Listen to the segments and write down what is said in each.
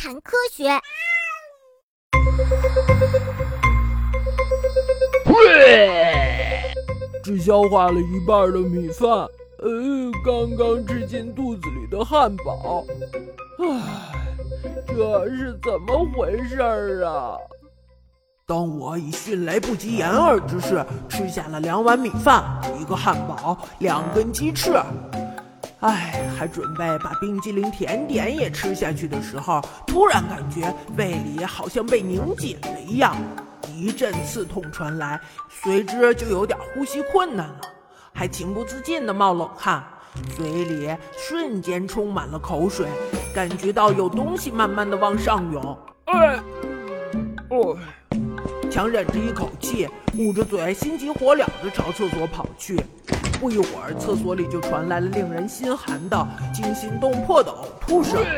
谈科学。只消化了一半的米饭，呃，刚刚吃进肚子里的汉堡，唉，这是怎么回事儿啊？当我以迅雷不及掩耳之势吃下了两碗米饭、一个汉堡、两根鸡翅，唉，还准备把冰激凌甜点也吃下去的时候，突然感觉胃里好像被拧紧了一样。一阵刺痛传来，随之就有点呼吸困难了，还情不自禁地冒冷汗，嘴里瞬间充满了口水，感觉到有东西慢慢地往上涌。哎，哦，强忍着一口气，捂着嘴，心急火燎地朝厕所跑去。不一会儿，厕所里就传来了令人心寒的、惊心动魄的呕吐声。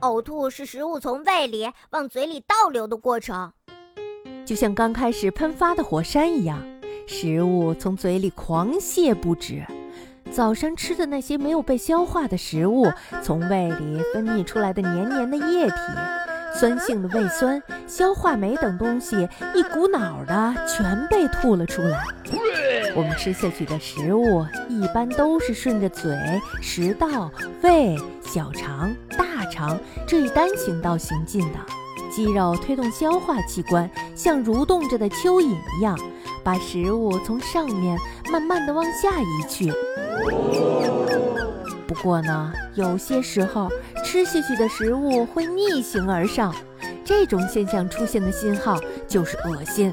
呕吐是食物从胃里往嘴里倒流的过程，就像刚开始喷发的火山一样，食物从嘴里狂泻不止。早上吃的那些没有被消化的食物，从胃里分泌出来的黏黏的液体、酸性的胃酸、消化酶等东西，一股脑的全被吐了出来。我们吃下去的食物，一般都是顺着嘴、食道、胃、小肠、大。肠这一单行道行进的肌肉推动消化器官，像蠕动着的蚯蚓一样，把食物从上面慢慢的往下移去。不过呢，有些时候吃下去的食物会逆行而上，这种现象出现的信号就是恶心。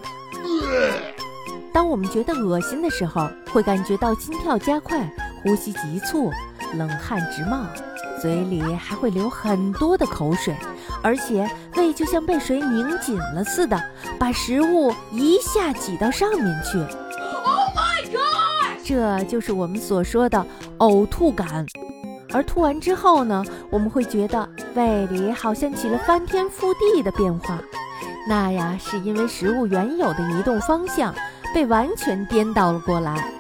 当我们觉得恶心的时候，会感觉到心跳加快、呼吸急促、冷汗直冒。嘴里还会流很多的口水，而且胃就像被水拧紧了似的，把食物一下挤到上面去。Oh my god！这就是我们所说的呕吐感。而吐完之后呢，我们会觉得胃里好像起了翻天覆地的变化。那呀，是因为食物原有的移动方向被完全颠倒了过来。